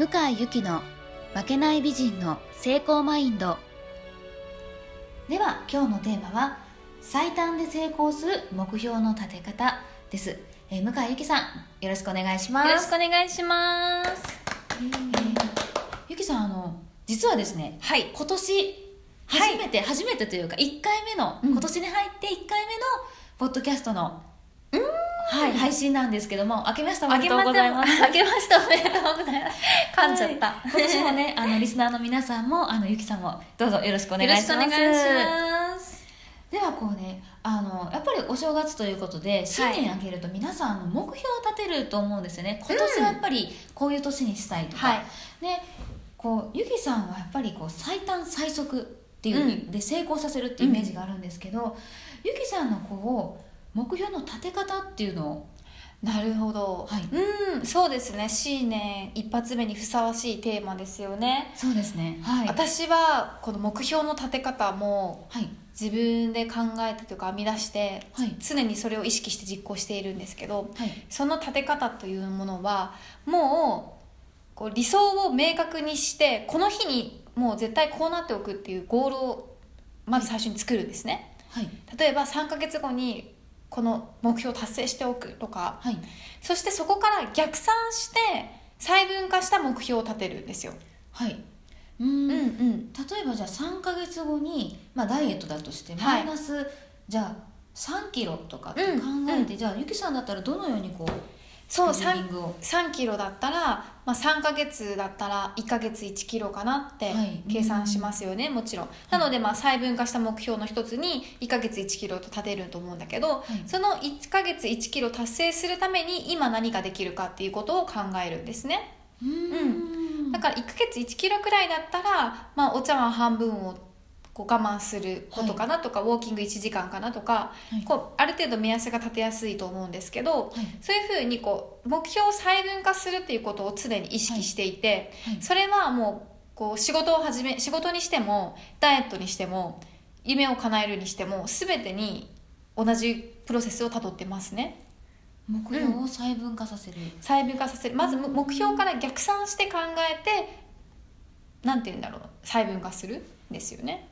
向井由紀の負けない美人の成功マインド。では今日のテーマは最短で成功する目標の立て方です、えー向井由紀さんよろしくお願いします。よろしくお願いします。えーゆきさんあの実はですねはい。今年初めて、初めてというか1回目の、うん。今年に入って1回目のポッドキャストのはい、配信なんですけども明けましておめでとうございます。あけましておめでとうございます。噛んじゃった。はい。今年もねあのリスナーの皆さんもあのゆきさんもどうぞよろしくお願いします。よろしくお願い。します。ではこうねあのやっぱりお正月ということで新年明けると皆さんあの目標を立てると思うんですよね。今年はやっぱりこういう年にしたいとか、はい。でこうゆきさんはやっぱりこう最短最速っていう、うで成功させるっていうイメージがあるんですけど、ゆきさんのこう目標の立て方っていうのを。なるほど。はい。うん、そうですね。新年一発目にふさわしいテーマですよね。そうですね。はい。私はこの目標の立て方もはい。自分で考えてというか編み出してはい。常にそれを意識して実行しているんですけどはい。その立て方というものはもうこう理想を明確にしてこの日にもう絶対こうなっておくっていうゴールをまず最初に作るんですね。はい。例えば3ヶ月後にこの目標を達成しておくとか。はい。そしてそこから逆算して細分化した目標を立てるんですよ。はい。うんうん。例うん。えばじゃあ3か月後に、まあ、ダイエットだとしてはい。マイナス、じゃあ3キロとかって考うんえて、じゃあゆきさんだったらどのようにこうそうスケジューリングを。3キロだったら、まあ、3ヶ月だったら1ヶ月1キロかなってはい。計算しますよね、もちろん。なのでまあ細分化した目標の一つに1ヶ月1キロと立てると思うんだけどはい。その1ヶ月1キロ達成するために今何ができるかっていうことを考えるんですね。うーん。だから1ヶ月1キロくらいだったら、まあ、お茶碗半分をこう我慢することかなとか、ウォーキング1時間かなとか、はい。こうある程度目安が立てやすいと思うんですけど、はい。そういうふうにこう目標を細分化するっていうことを常に意識していて、はい。それはもうこう仕事を始め仕事にしてもダイエットにしても夢を叶えるにしても全てに同じプロセスをたどってますね。目標を細分化させる、細分化させる。まず目標から逆算して考えてなんて言うんだろう。細分化する。んですよね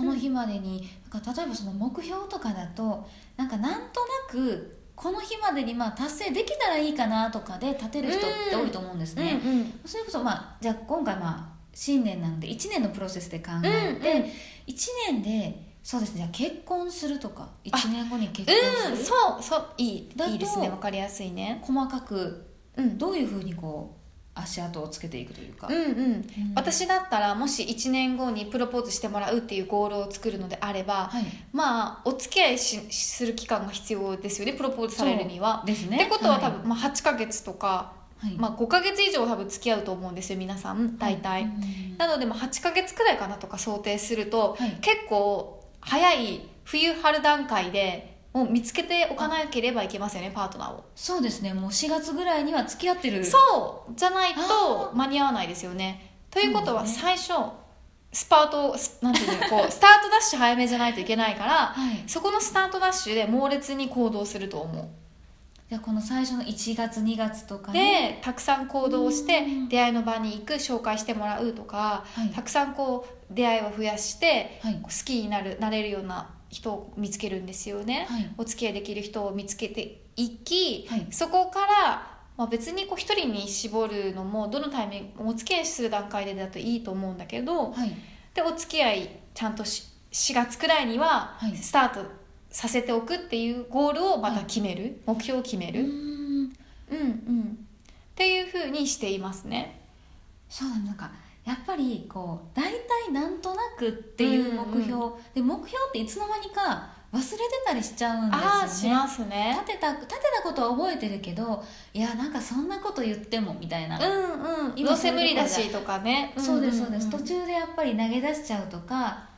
この日までになんか例えばその目標とかだとなんかなんとなくこの日までにまあ達成できたらいいかなとかで立てる人って多いと思うんですね、うんうん。それこそまあじゃあ今回まあ新年なので1年のプロセスで考えて、うん。うん1年でそうですねじゃあ結婚するとか1年後に結婚うん、する、そう。そう。いいいいですね。わかりやすいね。細かく。うん。どういうふうにこう足跡をつけていくというか、うんうん。うん。私だったらもし1年後にプロポーズしてもらうっていうゴールを作るのであれば、はい。まあお付き合いしする期間が必要ですよねプロポーズされるには。ですね。ってことは多い。分、まあ、8ヶ月とか、はい。まあ、5ヶ月以上多分付き合うと思うんですよ皆さん大体。うんなので、まあ、8ヶ月くらいかなとか想定すると、はい。結構早い冬春段階でもう見つけておかなければいけませんよねパートナーを。そうですね。もう4月ぐらいには付き合ってる。そうじゃないとあ間に合わないですよね。ということは最初スパートスなんていうのこう スタートダッシュ早めじゃないといけないからはい。そこのスタートダッシュで猛烈に行動すると思う。じゃあこの最初の1月2月とかにでたくさん行動してうん。出会いの場に行く紹介してもらうとか、はい。たくさんこう出会いを増やしてはい。好きになるなれるような人を見つけるんですよね、はい。お付き合いできる人を見つけていき、はい。そこから、まあ、別にこう一人に絞るのもどのタイミングお付き合いする段階でだといいと思うんだけどはい。でお付き合いちゃんとし4月くらいにははい。スタートさせておくっていうゴールをまた決める、目標を決める、うーん。うんうん。っていうふうにしていますね。そうだなんかやっぱりこう大体なんとなくっていう目標、うんで目標っていつの間にか忘れてたりしちゃうんですよね。しますね。立てた立てたことは覚えてるけどいやなんかそんなこと言ってもみたいな、うんうん。今どうせ無理だしとかね。そうですそうです、んんん途中でやっぱり投げ出しちゃうとか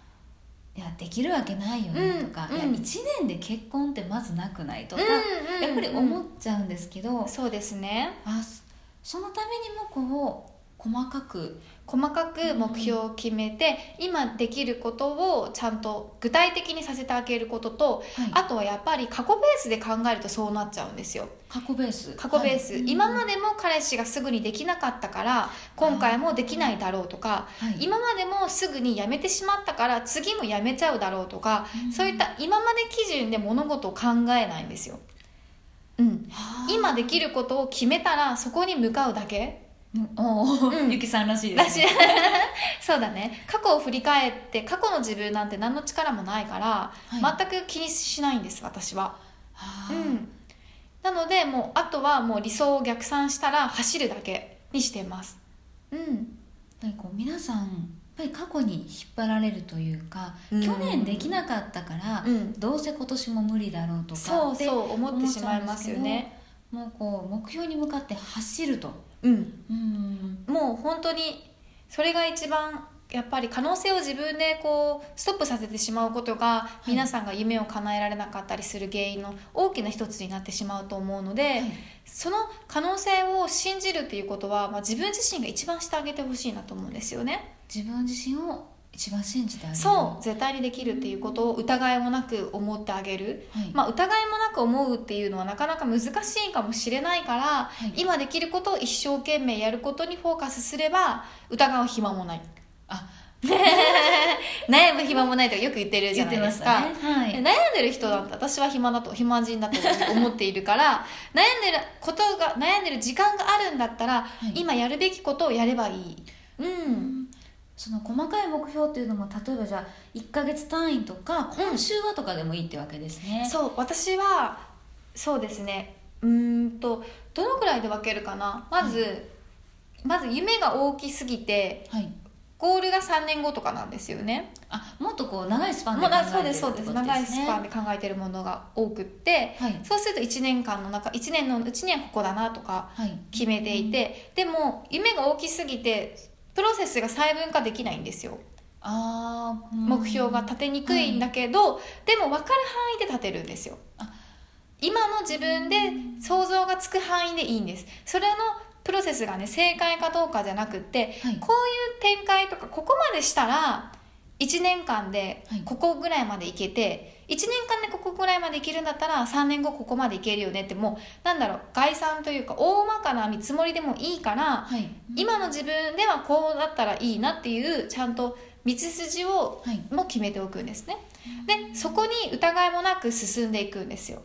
いやできるわけないよねとか、うん。いや1年で結婚ってまずなくないとか、うんうんうんやっぱり思っちゃうんですけど、そうですね。あそそのためにもこう細かく細かく目標を決めて、今できることをちゃんと具体的にさせてあげることと、はい。あとはやっぱり過去ベースで考えるとそうなっちゃうんですよ。過去ベース。過去ベース、はい。今までも彼氏がすぐにできなかったから今回もできないだろうとか、はい。今までもすぐに辞めてしまったから次も辞めちゃうだろうとか、うん。そういった今まで基準で物事を考えないんですよ、うん、はあ。今できることを決めたらそこに向かうだけ。うんおお、うん。ゆきさんらしいですね。そうだね。過去を振り返って過去の自分なんて何の力もないから、はい。全く気にしないんです私は、はあうん、なのでもうあとはもう理想を逆算したら走るだけにしてます。うん。なんかこう皆さんやっぱり過去に引っ張られるというか、うん。去年できなかったから、うん。どうせ今年も無理だろうとかそうそう思ってしまいますよね。もうこう目標に向かって走るとうん。うん。もう本当にそれが一番やっぱり可能性を自分でこうストップさせてしまうことが、い。皆さんが夢を叶えられなかったりする原因の大きな一つになってしまうと思うので、はい。その可能性を信じるっていうことは、まあ、自分自身が一番してあげてほしいなと思うんですよね。自分自身を一番信じてあげる。そう絶対にできるっていうことを疑いもなく思ってあげる、はい。まあ、疑いもなく思うっていうのはなかなか難しいかもしれないから、はい。今できることを一生懸命やることにフォーカスすれば疑う暇もない。あ。悩む暇もないとかよく言ってるじゃないですか、ね。はい。悩んでる人だって私は暇だと暇人だと思っているから 悩んでることが悩んでる時間があるんだったら、い。今やるべきことをやればいい。うんその細かい目標っていうのも例えばじゃあ1か月単位とか今週はとかでもいいってわけですね、そう私はそうですね。うーんとどのくらいで分けるかな？まず、まず夢が大きすぎてはい。ゴールが3年後とかなんですよね。あもっとこう長いスパンで考えてるそうですそうですってこと長いスパンねで考えてるものが多くって、はい。そうすると1年間の中1年のうちにはここだなとかはい。決めていて、でも夢が大きすぎてプロセスが細分化できないんですよ。あーうん。目標が立てにくいんだけど、でも分かる範囲で立てるんですよ。あ。今の自分で想像がつく範囲でいいんです。それのプロセスがね正解かどうかじゃなくって、はい。こういう展開とかここまでしたら1年間ではい。ここぐらいまでいけて、1年間でここぐらいまでいけるんだったら3年後ここまでいけるよねってもうなんだろう概算というか大まかな見積もりでもいいから、はい。今の自分ではこうだったらいいなっていうちゃんと道筋をはい。も決めておくんですね。でそこに疑いもなく進んでいくんですよ。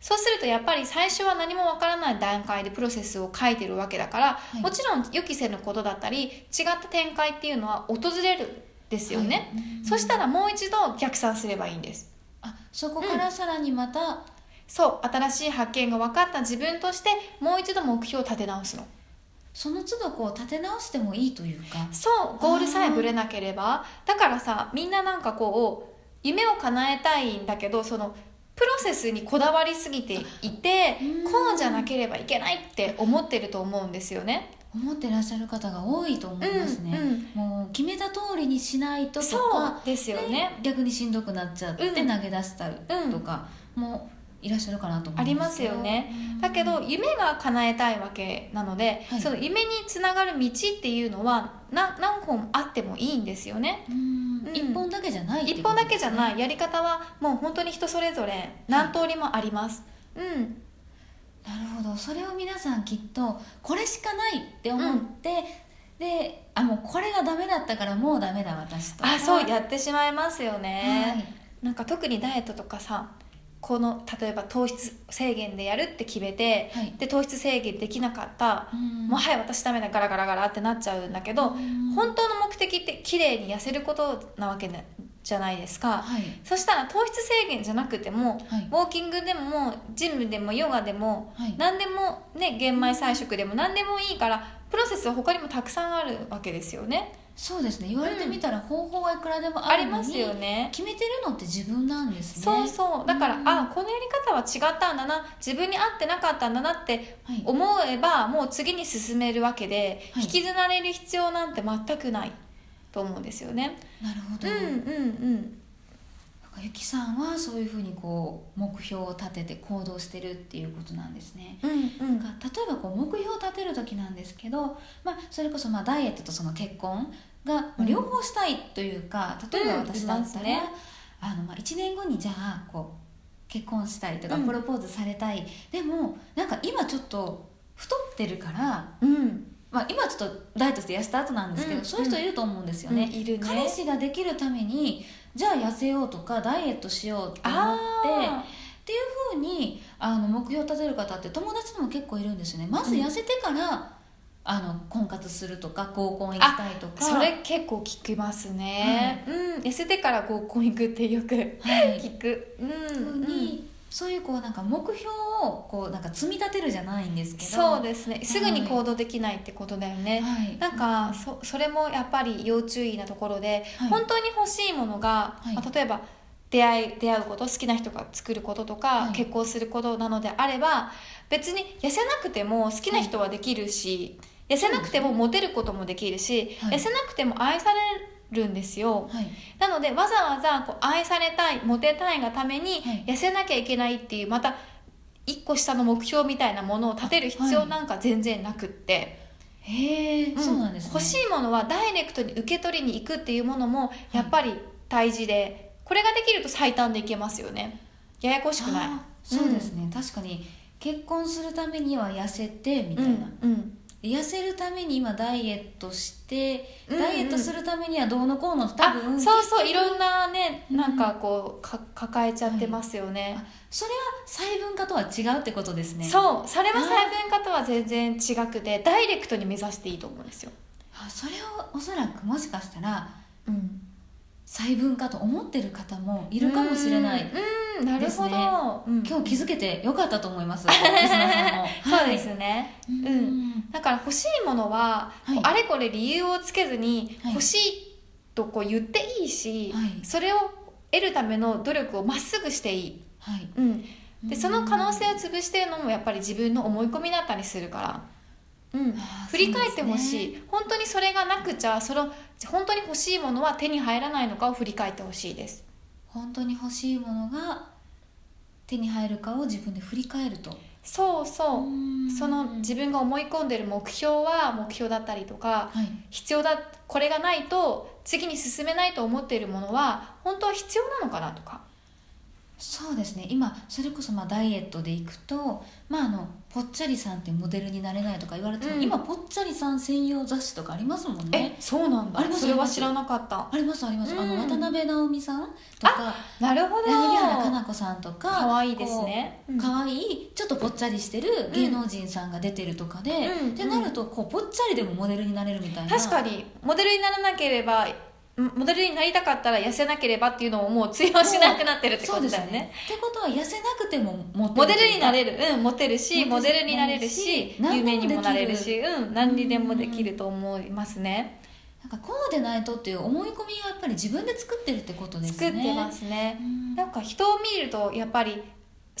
そうするとやっぱり最初は何もわからない段階でプロセスを書いてるわけだから、い。もちろん予期せぬことだったり違った展開っていうのは訪れるんですよね、はい。そしたらもう一度逆算すればいいんですあそこからさらにまた、そう新しい発見が分かった自分としてもう一度目標を立て直すの。その都度こう立て直してもいいというか。そうゴールさえぶれなければ。だからさみんななんかこう夢を叶えたいんだけどそのプロセスにこだわりすぎていてうん。こうじゃなければいけないって思ってると思うんですよね。思ってらっしゃる方が多いと思いますね、うんもう決めた通りにしないととそうかですよね。逆にしんどくなっちゃってうん。投げ出したりとかもいらっしゃるかなと思ありますうんですよね。だけど夢が叶えたいわけなので、はい。その夢につながる道っていうのはな何本あってもいいんですよね。うん。うん。一本だけじゃないって一本だけじゃない。やり方はもう本当に人それぞれ何通りもあります。うんなるほど。それを皆さんきっとこれしかないって思って、であもうこれがダメだったからもうダメだ私と。かあそうやってしまいますよね、はい。なんか特にダイエットとかさこの例えば糖質制限でやるって決めて、はい。で糖質制限できなかった、うん。もうはい私ダメだガラガラガラってなっちゃうんだけど、うん。本当の目的って綺麗に痩せることなわけねじゃないですか、はい。そしたら糖質制限じゃなくても、はい。ウォーキングでもジムでもヨガでも、はい。何でもね玄米菜食でも何でもいいからプロセスは他にもたくさんあるわけですよね。そうですね。言われてみたら方法はいくらでもありますあるのによね。決めてるのって自分なんですね。そうそう。だから、うん。あこのやり方は違ったんだな自分に合ってなかったんだなってはい。思えばもう次に進めるわけで、はい。引きずられる必要なんて全くないと思うんですよね。なるほど、うんうんうん。ゆきさんはそういうふうにこう目標を立てて行動してるっていうことなんですね。うんなんか例えばこう目標を立てる時なんですけど、まあ、それこそまあダイエットとその結婚が両方したいというか、例えば私だったら、ね。あのまあ1年後にじゃあこう結婚したいとかうん。プロポーズされたい、でもなんか今ちょっと太ってるから、うんまあ、今ちょっとダイエットして痩せた後なんですけど、うんそういう人いると思うんですよね。うんいるね。彼氏ができるためにじゃあ痩せようとかダイエットしようって思ってあっていうふうにあの目標を立てる方って友達でも結構いるんですよね。まず痩せてから、あの婚活するとか合コン行きたいとか。ーそれ結構聞きますね、うん。痩せてから合コン行くってよくはい。聞く。うん。ふうに、そういうこうなんか目標をこうなんか積み立てるじゃないんですけど。そうですね。すぐに行動できないってことだよね、はい。なんかそそれもやっぱり要注意なところで、はい。本当に欲しいものが、はい。まあ例えば出会い出会うこと好きな人が作ることとか、はい。結婚することなのであれば別に痩せなくても好きな人はできるし、痩せなくてもモテることもできるし、はい。痩せなくても愛されるんですよ。はい。なのでわざわざこう愛されたいモテたいがためにはい。痩せなきゃいけないっていうまた一個下の目標みたいなものを立てる必要なんか全然なくって、へえ、うん。そうなんですね。欲しいものはダイレクトに受け取りに行くっていうものもやっぱり大事で、これができると最短でいけますよね。ややこしくない。そうですね、確かに結婚するためには痩せてみたいな、うんうん痩せるために今ダイエットして、うんうん。ダイエットするためにはどうのこうの多あ分そうそういろんなねうん。なんかこうか抱えちゃってますよね、あそれは細分化とは違うってことですね。うそうそれは細分化とは全然違くてダイレクトに目指していいと思うんですよ、あそれをおそらくもしかしたらうん、細分化と思ってる方もいるかもしれない。うんうんなるほど、ね。うん。今日気づけてよかったと思います。そうですね、はいうん。だから欲しいものは、はい。あれこれ理由をつけずにはい。欲しいとこう言っていいし、はい。それを得るための努力をまっすぐしていい、はい。うん、でうん。その可能性を潰してるのもやっぱり自分の思い込みだったりするから、うん、振り返ってほしい、ね。本当にそれがなくちゃその本当に欲しいものは手に入らないのかを振り返ってほしいです本当に欲しいものが手に入るかを自分で振り返ると。そうそう、うん。その自分が思い込んでる目標は目標だったりとかはい。必要だこれがないと次に進めないと思っているものは本当は必要なのかなとかそうですね。今それこそまあダイエットでいくと、まあ、あのぽっちゃりさんってモデルになれないとか言われても、うん。今ぽっちゃりさん専用雑誌とかありますもんね。そうなんありますそれは知らなかった。ありますあります、あのうん。渡辺直美さんとかなるほど。柳原加奈子さんとかかわいいですね。こう可愛いちょっとぽっちゃりしてる芸能人さんが出てるとかで、うん。ってなるとこうぽっちゃりでもモデルになれるみたいな。確かに。モデルにならなければんモデルになりたかったら痩せなければっていうのももう通用しなくなってるってことだよね。ってことは痩せなくてもモモデルになるれる。うんモテるしモデルになれるし何有名にもなれるしうん何にでもできると思いますね。なんかこうでないとっていう思い込みがやっぱり自分で作ってるってことですね。作ってますね。うん。なんか人を見るとやっぱり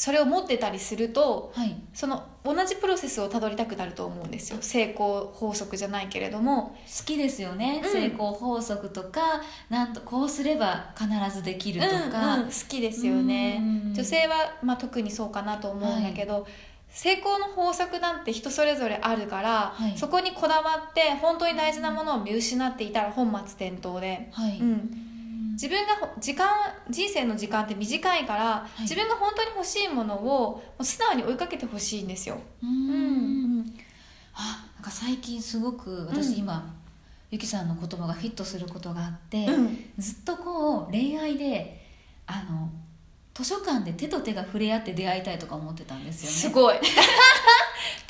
それを持ってたりするとはい。その同じプロセスをたどりたくなると思うんですよ。成功法則じゃないけれども。好きですよね、うん。成功法則とかなんとこうすれば必ずできるとか、うんうん好きですよね。うん。女性は、まあ、特にそうかなと思うんだけど、成功の法則なんて人それぞれあるから、はい。そこにこだわって本当に大事なものを見失っていたら本末転倒で、はい、うん、自分がほ時間人生の時間って短いから、い。自分が本当に欲しいものをもう素直に追いかけてほしいんですよ。ううん。んあなんか最近すごく私うん。今、ゆきさんの言葉がフィットすることがあって、うん。ずっとこう恋愛であの図書館で手と手が触れ合って出会いたいとか思ってたんですよね。すごい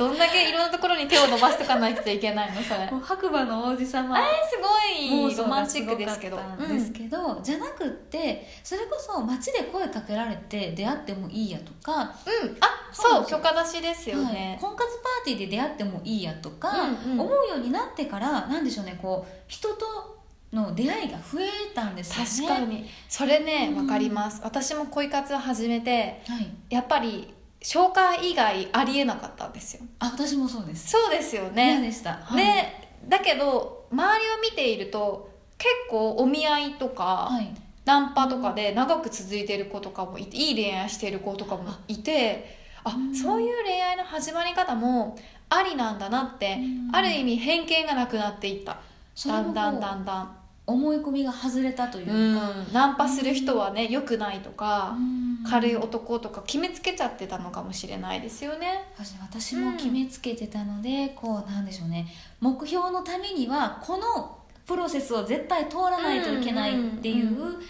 どんだけいろんなところに手を伸ばしとかないといけないのそれ。白馬の王子様。えすごいロマンチックですけど。です。けど、じゃなくってそれこそ街で声かけられて出会ってもいいやとか、うん、うん、あそうそう許可出しですよはい。ね、婚活パーティーで出会ってもいいやとか、うんうん思うようになってからなんでしょうねこう人との出会いが増えたんですよね。確かに。それねうんわかります、私も恋活を始めてはい、やっぱり紹介以外ありえなかったんですよ。あ私もそうです。そうですよね。嫌でした、はい、でだけど周りを見ていると結構お見合いとか、はい、ナンパとかで長く続いてる子とかもいていい恋愛してる子とかもいてあうん。そういう恋愛の始まり方もありなんだなってうん。ある意味偏見がなくなっていった。だんだんだこんだん。う思い込みが外れたといううん。か、ナンパする人はね良くないとかうん。軽い男とか決めつけちゃってたのかもしれないですよね。私も決めつけてたので、こうなんでしょうね。目標のためにはこのプロセスを絶対通らないといけないっていううん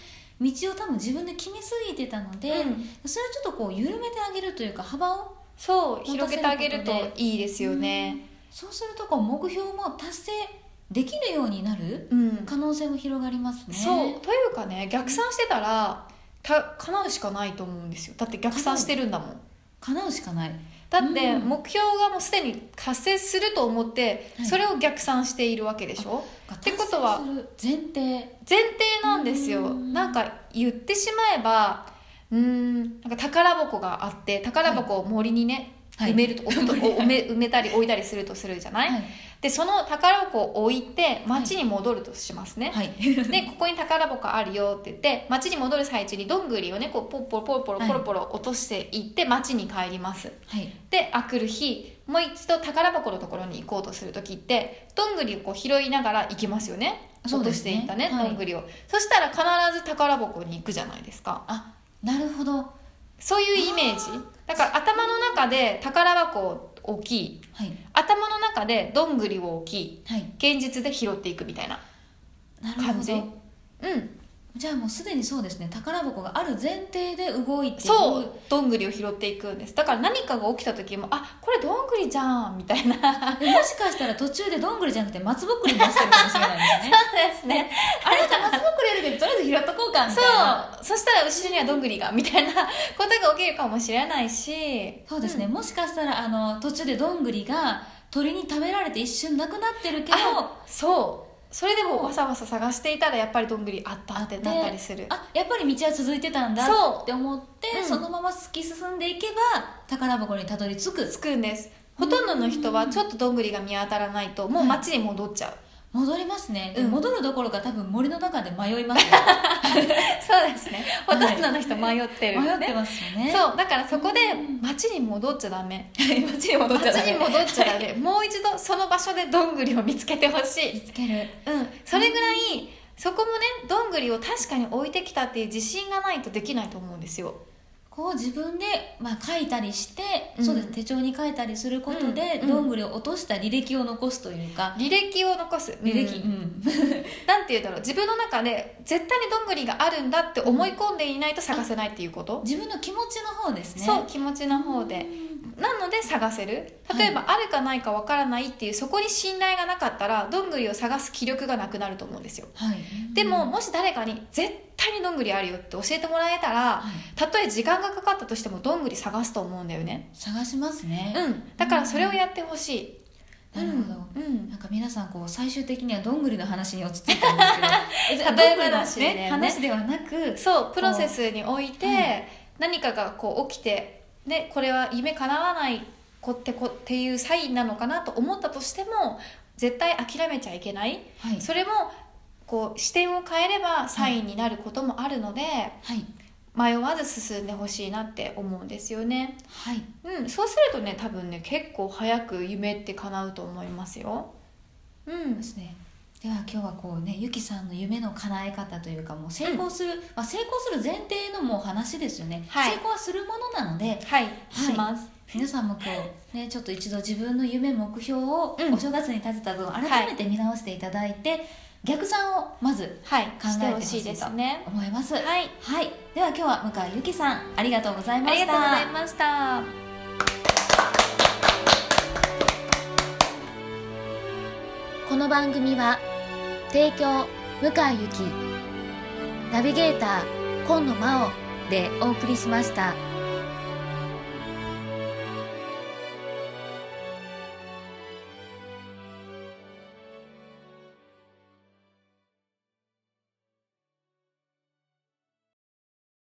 道を多分自分で決めすぎてたので、うん。それをちょっとこう緩めてあげるというか幅をそう広げてあげるといいですよね。そうするとこう目標も達成できるようになるうん。可能性も広がりますね。そう。というかね逆算してたらた叶うしかないと思うんですよ。だって逆算してるんだもん。叶う。しかない。だってうん。目標がもうすでに達成すると思ってはい。それを逆算しているわけでしょ？ってことは前提。前提なんですよ。うん。なんか言ってしまえばうーんなんか宝箱があって宝箱を森にね、はい埋めると、森に埋め埋めたり置いたりするとするじゃない、はい。でその宝箱を置いて町に戻るとしますね、はい。でここに宝箱あるよって言って町に戻る最中にどんぐりをねこうポッポロポロポロはい。ポロポロ落としていって町に帰ります。はい。であくる日もう一度宝箱のところに行こうとする時ってどんぐりをこう拾いながら行きますよね。落としていったねはい。どんぐりを。そしたら必ず宝箱に行くじゃないですか。あなるほど。そういうイメージ？だから頭の中で宝箱を置きはい。頭の中でどんぐりを置きはい。現実で拾っていくみたいななるほ感じ。どうんじゃあもうすでにそうですね。宝箱がある前提で動いてそう。どんぐりを拾っていくんです。だから何かが起きた時もあこれどんぐりじゃんみたいな。でもしかしたら途中でどんぐりじゃなくて松ぼっくりになってるかもしれないですね。ですね。あれじゃあ松ぼっくりやるけどとりあえず拾っとこうかみそたいな。う。そしたら後ろにはどんぐりがみたいなことが起きるかもしれないし。そうですね、もしかしたらあの途中でどんぐりが鳥に食べられて一瞬なくなってるけどあそうそれでもわさわさ探していたらやっぱりどんぐりあったってなったりする。あやっぱり道は続いてたんだそう。って思ってうん。そのまま突き進んでいけば宝箱にたどり着く。つくんです。ほとんどの人はちょっとどんぐりが見当たらないともう街に戻っちゃう、戻りますね、でうん。戻るどころか多分森の中で迷いますね。そうですね。ほとんどの人迷ってる、迷ってますよね。そう。だからそこでうん街に戻っちゃダメ。街に戻っちゃ街ダメ。に戻っちゃダメ。もう一度その場所でどんぐりを見つけてほしい。見つける。うん、それぐらいそこもねどんぐりを確かに置いてきたっていう自信がないとできないと思うんですよこう自分で、まあ、書いたりして、うん。そうです。手帳に書いたりすることで、うんどんぐりを落とした履歴を残すというか、履歴を残す。履歴、うん。なんて言うんだろう。自分の中で絶対にどんぐりがあるんだって思い込んでいないと探せないっていうこと、自分の気持ちの方ですね。そう気持ちの方でなので探せる。例えば、あるかないかわからないっていうそこに信頼がなかったらどんぐりを探す気力がなくなると思うんですよ。はい。でも、もし誰かに絶対にどんぐりあるよって教えてもらえたらはい。たとえ時間がかかったとしてもどんぐり探すと思うんだよね。探しますね、うん。だからそれをやってほしい。なるほど、うん。なんか皆さんこう最終的にはどんぐりの話に落ち着いたんですけど。例え話でねね。話ではなくそう。プロセスにおいて、はい。何かがこう起きてでこれは夢叶わないこってこっていうサインなのかなと思ったとしても絶対諦めちゃいけない、はい。それもこう視点を変えればサインになることもあるので、はい。迷わず進んでほしいなって思うんですよね。はい。うん。そうするとね多分ね結構早く夢って叶うと思いますよ。うん。ですねでは今日はこうねゆきさんの夢の叶え方というかもう成功する、まあ、成功する前提のもう話ですよね、はい。成功はするものなのではい、します。皆さんも今日ねちょっと一度自分の夢目標をうん。お正月に立てた分改めて見直していただいて、逆算をまずはい。考えしててほしいと思います。はい。はい、では今日は向井ゆきさんありがとうございました。ありがとうございました。この番組は提供向井ゆきナビゲーター今野真央でお送りしました。